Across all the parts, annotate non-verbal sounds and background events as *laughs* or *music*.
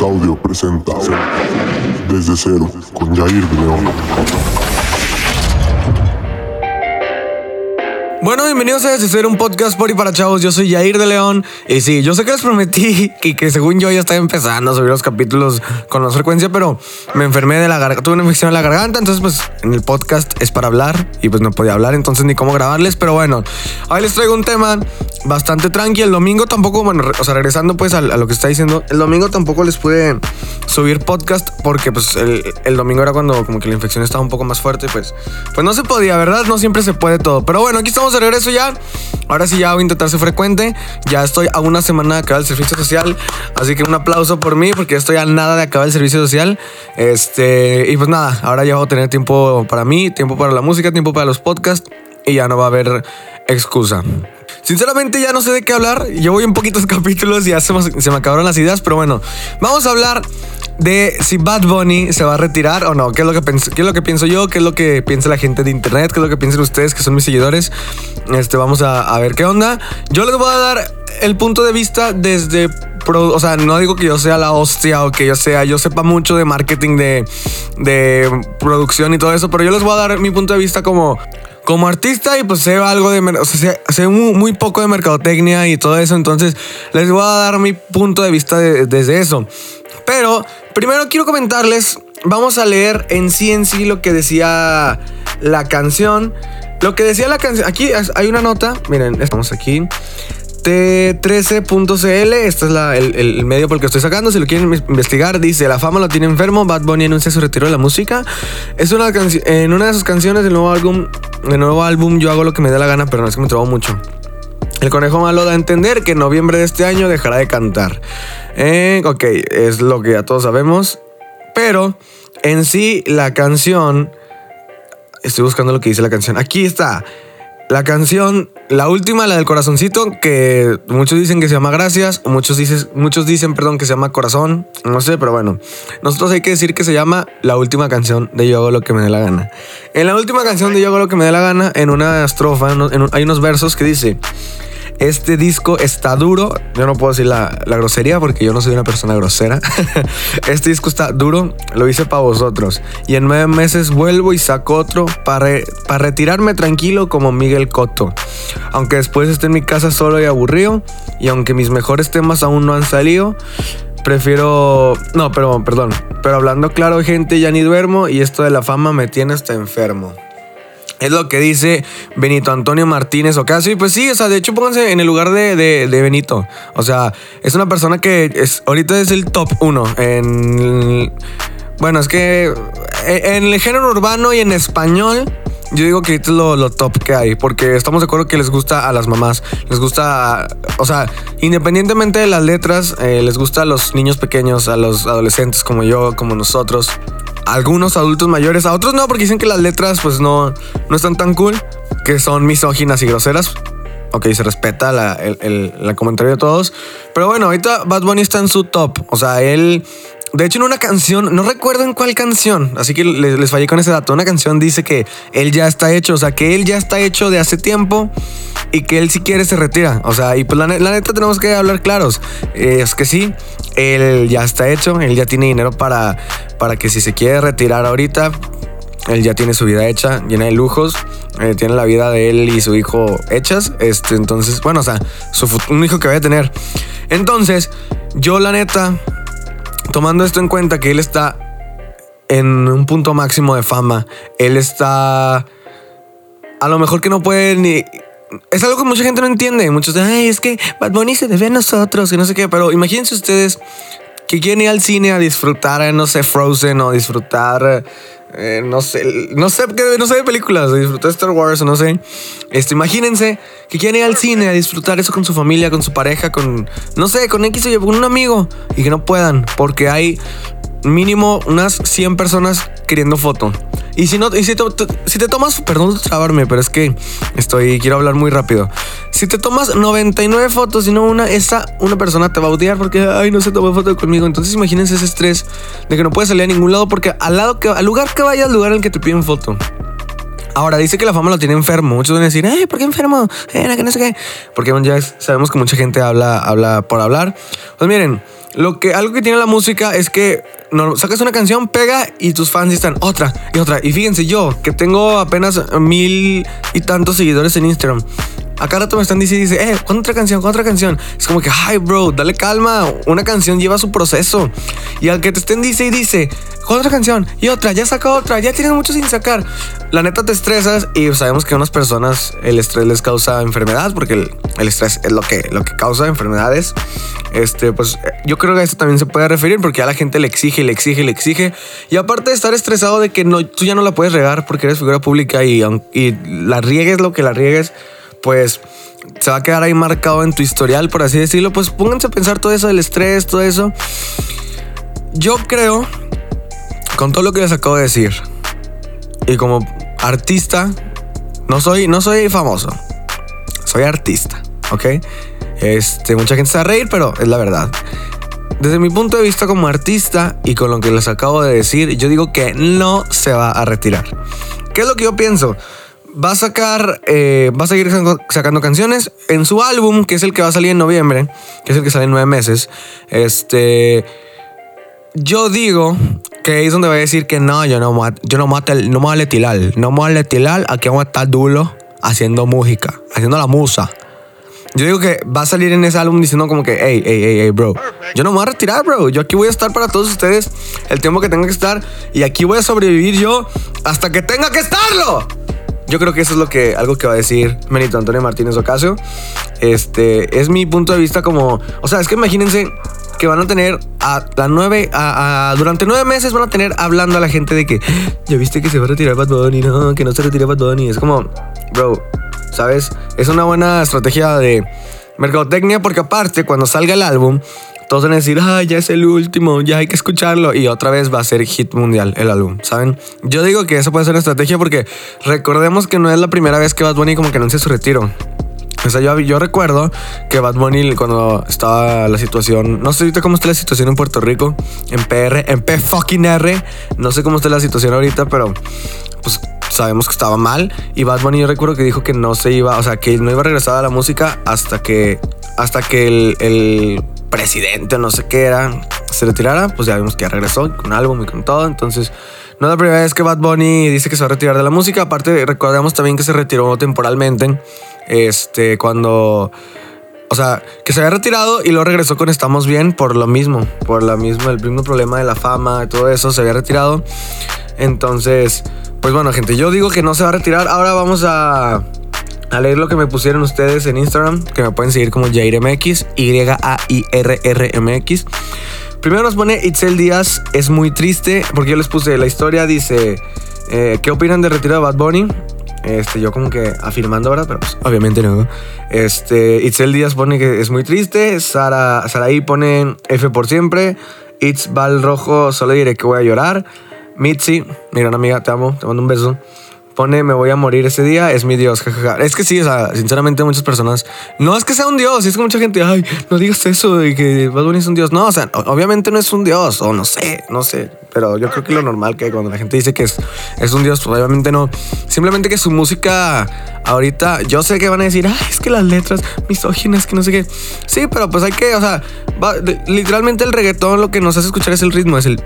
Audio presenta Desde Cero con Jair de León. Bueno, bienvenidos a Desde un podcast por y para chavos. Yo soy Jair de León. Y sí, yo sé que les prometí que, que según yo ya estaba empezando a subir los capítulos con más frecuencia, pero me enfermé de la garganta, tuve una infección en la garganta, entonces pues en el podcast es para hablar y pues no podía hablar, entonces ni cómo grabarles, pero bueno, hoy les traigo un tema bastante tranqui. El domingo tampoco, bueno, o sea, regresando pues a, lo que está diciendo, el domingo tampoco les pude subir podcast porque pues el, el, domingo era cuando como que la infección estaba un poco más fuerte, pues, pues no se podía, ¿verdad? No siempre se puede todo, pero bueno, aquí estamos de regreso ya. Ahora sí ya voy a intentar ser frecuente. Ya estoy a una semana de acabar el servicio social. Así que un aplauso por mí porque estoy a nada de acabar el servicio social. Este, y pues nada, ahora ya voy a tener tiempo para mí, tiempo para la música, tiempo para los podcasts y ya no va a haber excusa. Sinceramente ya no sé de qué hablar. Llevo un poquitos *laughs* capítulos y ya se me, acabaron las ideas, pero bueno, vamos a hablar de si Bad Bunny se va a retirar o no. ¿Qué es lo que, qué es lo que pienso yo? ¿Qué es lo que piensa la gente de internet? ¿Qué es lo que piensan ustedes que son mis seguidores? Este, vamos a, ver qué onda. Yo les voy a dar el punto de vista desde o sea, no digo que yo sea la hostia o que yo sea, yo sepa mucho de marketing, de, de producción y todo eso, pero yo les voy a dar mi punto de vista como, como artista y pues sé algo de, o sea, sé, muy, poco de mercadotecnia y todo eso, entonces les voy a dar mi punto de vista desde eso. Pero primero quiero comentarles, vamos a leer en sí en sí lo que decía la canción. Lo que decía la canción, aquí hay una nota, miren, estamos aquí. T13.cl, este es el, medio por el que estoy sacando. Si lo quieren investigar, dice: La fama lo tiene enfermo. Bad Bunny anuncia su retiro de la música. Es una en una de sus canciones del nuevo álbum. Del nuevo álbum, yo hago lo que me dé la gana, pero no es que me trabajo mucho. El conejo malo da a entender que en noviembre de este año dejará de cantar. Eh, ok, es lo que ya todos sabemos. Pero en sí, la canción. Estoy buscando lo que dice la canción. Aquí está. La canción, la última, la del corazoncito, que muchos dicen que se llama Gracias, muchos dicen, muchos dicen, perdón, que se llama Corazón, no sé, pero bueno, nosotros hay que decir que se llama la última canción de Yo hago lo que me dé la gana. En la última canción de Yo hago lo que me dé la gana, en una estrofa, hay unos versos que dice, este disco está duro. Yo no puedo decir la, grosería porque yo no soy una persona grosera. *laughs* este disco está duro. Lo hice para vosotros. Y en nueve meses vuelvo y saco otro para, para retirarme tranquilo como Miguel Cotto. Aunque después esté en mi casa solo y aburrido. Y aunque mis mejores temas aún no han salido. Prefiero... No, pero perdón. Pero hablando claro, gente, ya ni duermo. Y esto de la fama me tiene hasta enfermo. Es lo que dice Benito Antonio Martínez Ocasio. Y pues sí, o sea, de hecho pónganse en el lugar de, Benito. O sea, es una persona que es, ahorita es el top uno en... Bueno, es que en el género urbano y en español, yo digo que es lo, top que hay, porque estamos de acuerdo que les gusta a las mamás, les gusta, o sea, independientemente de las letras, eh, les gusta a los niños pequeños, a los adolescentes como yo, como nosotros algunos adultos mayores, a otros no, porque dicen que las letras pues no, no están tan cool, que son misóginas y groseras. Ok, se respeta la, el, el, comentario de todos. Pero bueno, ahorita Bad Bunny está en su top. O sea, él de hecho, en una canción, no recuerdo en cuál canción, así que les, fallé con ese dato. Una canción dice que él ya está hecho, o sea, que él ya está hecho de hace tiempo y que él si quiere se retira. O sea, y pues la, neta tenemos que hablar claros. es que sí, él ya está hecho, él ya tiene dinero para, para que si se quiere retirar ahorita, él ya tiene su vida hecha, llena de lujos, eh, tiene la vida de él y su hijo hechas. Este, entonces, bueno, o sea, su, un hijo que vaya a tener. Entonces, yo la neta tomando esto en cuenta que él está en un punto máximo de fama, él está a lo mejor que no puede ni es algo que mucha gente no entiende. Muchos dicen, ay, es que Bad Bunny se debe a nosotros y no sé qué. Pero imagínense ustedes que quieren ir al cine a disfrutar, no sé, Frozen o disfrutar eh, no sé, no sé, no sé de películas, disfrutar Star Wars o no sé. Este, imagínense que quieren ir al cine a disfrutar eso con su familia, con su pareja, con, no sé, con X o con un amigo y que no puedan porque hay mínimo unas 100 personas queriendo foto. Y si no, y si, te, si te tomas, perdón trabarme, pero es que estoy, quiero hablar muy rápido. Si te tomas 99 fotos y no una, esa una persona te va a odiar porque, ay, no se tomó foto conmigo. Entonces imagínense ese estrés de que no puedes salir a ningún lado porque al lado que, al lugar que vayas, al lugar en el que te piden foto. Ahora, dice que la fama lo tiene enfermo. Muchos van a decir, ay, ¿por qué enfermo? Eh, que no sé qué. Porque ya sabemos que mucha gente habla, habla por hablar. Pues miren, lo que, algo que tiene la música es que no, sacas una canción, pega y tus fans están otra y otra. Y fíjense, yo que tengo apenas mil y tantos seguidores en Instagram. Acá rato me están diciendo, dice, eh, ¿cuándo otra canción? ¿Cuándo otra canción? Es como que, ay, bro, dale calma. Una canción lleva su proceso. Y al que te estén dice y dice, otra canción y otra, ya saca otra, ya tienes mucho sin sacar. La neta te estresas y sabemos que a unas personas el estrés les causa enfermedad porque el, el estrés es lo que, lo que causa enfermedades. Este, pues yo creo que a esto también se puede referir porque a la gente le exige, le exige, le exige. Y aparte de estar estresado de que no, tú ya no la puedes regar porque eres figura pública y, y la riegues lo que la riegues pues se va a quedar ahí marcado en tu historial, por así decirlo. Pues pónganse a pensar todo eso del estrés, todo eso. Yo creo, con todo lo que les acabo de decir, y como artista, no soy, no soy famoso, soy artista, ¿ok? Este, mucha gente se va a reír, pero es la verdad. Desde mi punto de vista como artista y con lo que les acabo de decir, yo digo que no se va a retirar. ¿Qué es lo que yo pienso? Va a sacar, eh, va a seguir sacando, canciones en su álbum, que es el que va a salir en noviembre, que es el que sale en nueve meses. Este, yo digo que ahí es donde va a decir que no, yo no, yo no, mato, no me voy a letilar, no me voy a letilar, aquí vamos a estar duro haciendo música, haciendo la musa. Yo digo que va a salir en ese álbum diciendo como que, hey, hey, hey, hey, bro. Yo no me voy a retirar, bro. Yo aquí voy a estar para todos ustedes el tiempo que tenga que estar. Y aquí voy a sobrevivir yo hasta que tenga que estarlo. Yo creo que eso es lo que, algo que va a decir Benito Antonio Martínez Ocasio. Este, es mi punto de vista como, o sea, es que imagínense que van a tener a la nueve, a, durante nueve meses van a tener hablando a la gente de que, ya viste que se va a retirar Bad Bunny, no, que no se retira Bad Bunny. Es como, bro, ¿sabes? Es una buena estrategia de mercadotecnia porque aparte cuando salga el álbum todos van a decir, ah, ya es el último, ya hay que escucharlo. Y otra vez va a ser hit mundial el álbum, ¿saben? Yo digo que eso puede ser una estrategia porque recordemos que no es la primera vez que Bad Bunny como que anuncia su retiro. O sea, yo, yo recuerdo que Bad Bunny cuando estaba la situación, no sé ahorita cómo está la situación en Puerto Rico, en PR, en P fucking R, no sé cómo está la situación ahorita, pero pues sabemos que estaba mal. Y Bad Bunny yo recuerdo que dijo que no se iba, o sea, que no iba a regresar a la música hasta que, hasta que el, el presidente, no sé qué era, se retirara, pues ya vimos que ya regresó con álbum y con todo. Entonces, no es la primera vez que Bad Bunny dice que se va a retirar de la música. Aparte, recordemos también que se retiró temporalmente. Este, cuando. O sea, que se había retirado y luego regresó con Estamos Bien por lo mismo. Por lo mismo, el mismo problema de la fama todo eso. Se había retirado. Entonces, pues bueno, gente, yo digo que no se va a retirar. Ahora vamos a a leer lo que me pusieron ustedes en Instagram, que me pueden seguir como JairMX, Y-A-I-R-R-M-X. Primero nos pone Itzel Díaz, es muy triste, porque yo les puse la historia, dice, eh, ¿qué opinan de retiro de Bad Bunny? Este, yo como que afirmando ahora, pero pues, obviamente no. Este, Itzel Díaz pone que es muy triste, Sara, Saraí pone F por siempre, Itz Val Rojo, solo diré que voy a llorar. Mitzi, mi gran amiga, te amo, te mando un beso pone me voy a morir ese día, es mi Dios, Es que sí, o sea, sinceramente muchas personas, no es que sea un Dios, es que mucha gente, ay, no digas eso de que Bad Bunny es un Dios. No, o sea, obviamente no es un Dios, o no sé, no sé, pero yo creo que lo normal que cuando la gente dice que es, es un Dios, pues obviamente no. Simplemente que su música ahorita, yo sé que van a decir, ay, es que las letras misóginas, que no sé qué. Sí, pero pues hay que, o sea, literalmente el reggaetón lo que nos hace escuchar es el ritmo, es el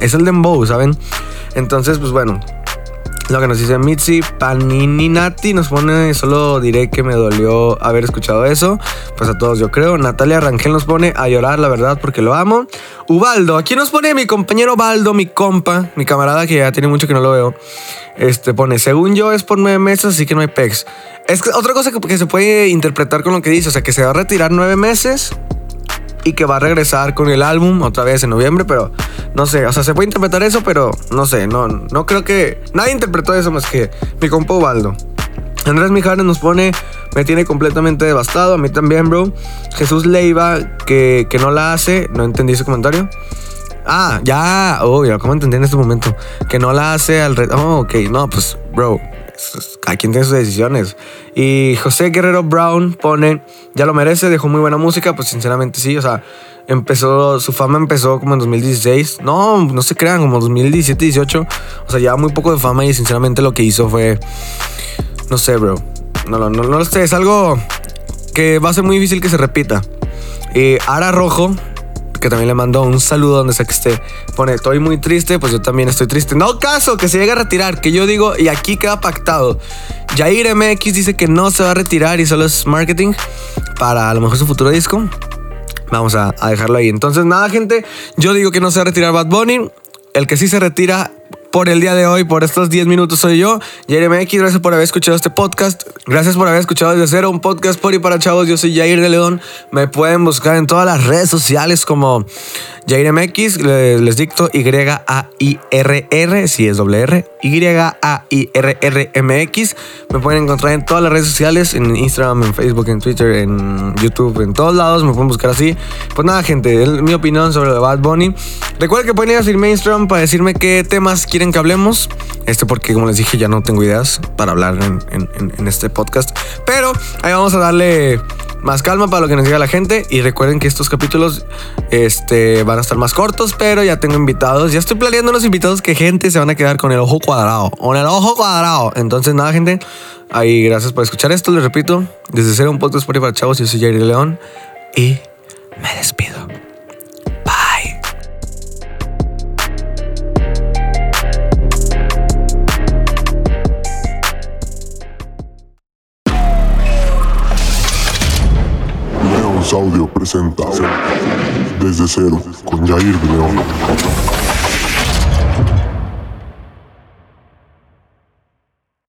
es el dembow, ¿saben? Entonces, pues bueno, lo que nos dice Mitzi Panininati nos pone, solo diré que me dolió haber escuchado eso. Pues a todos yo creo. Natalia Rangel nos pone a llorar, la verdad, porque lo amo. Ubaldo, aquí nos pone mi compañero Baldo, mi compa, mi camarada que ya tiene mucho que no lo veo. Este pone, según yo es por nueve meses, así que no hay pex. Es otra cosa que, que se puede interpretar con lo que dice, o sea, que se va a retirar nueve meses y que va a regresar con el álbum otra vez en noviembre, pero no sé, o sea, se puede interpretar eso, pero no sé, no, no creo que nadie interpretó eso más que mi compa Ubaldo. Andrés Mijares nos pone, me tiene completamente devastado, a mí también, bro. Jesús Leiva, que, que no la hace, no entendí ese comentario. Ah, ya, oh, ya, ¿cómo entendí en este momento? Que no la hace al... Re oh, ok, no, pues, bro, a quien tiene sus decisiones. Y José Guerrero Brown pone, ya lo merece, dejó muy buena música, pues sinceramente sí, o sea, empezó, su fama empezó como en 2016, no, no se crean, como 2017, 18, o sea, ya muy poco de fama y sinceramente lo que hizo fue, no sé, bro, no, no, no, no sé, es algo que va a ser muy difícil que se repita. Y Ara Rojo, que también le mando un saludo donde sea que esté. Pone, estoy muy triste, pues yo también estoy triste. No caso que se llegue a retirar, que yo digo, y aquí queda pactado. Jair MX dice que no se va a retirar y solo es marketing para a lo mejor su futuro disco. Vamos a, a dejarlo ahí. Entonces, nada, gente. Yo digo que no se va a retirar Bad Bunny. El que sí se retira por el día de hoy, por estos 10 minutos, soy yo, Jair MX. Gracias por haber escuchado este podcast. Gracias por haber escuchado desde cero un podcast por y para chavos. Yo soy Jair de León. Me pueden buscar en todas las redes sociales como Jair MX. Les, les dicto Y-A-I-R-R, si es doble R. Y-A-I-R-R-M-X. Me pueden encontrar en todas las redes sociales, en Instagram, en Facebook, en Twitter, en YouTube, en todos lados. Me pueden buscar así. Pues nada, gente, mi opinión sobre lo de Bad Bunny. Recuerden que pueden ir a seguirme Instagram para decirme qué temas quieren que hablemos. Este porque, como les dije, ya no tengo ideas para hablar en este podcast. Pero ahí vamos a darle más calma para lo que nos diga la gente. Y recuerden que estos capítulos este, van a estar más cortos, pero ya tengo invitados. Ya estoy planeando unos invitados que gente se van a quedar con el ojo cuadrado. Con el ojo cuadrado. Entonces, nada, gente. Ahí, gracias por escuchar esto. Les repito, desde cero un podcast para chavos. Yo soy Jair León. Y me despido. Presenta Desde Cero con Jair de León.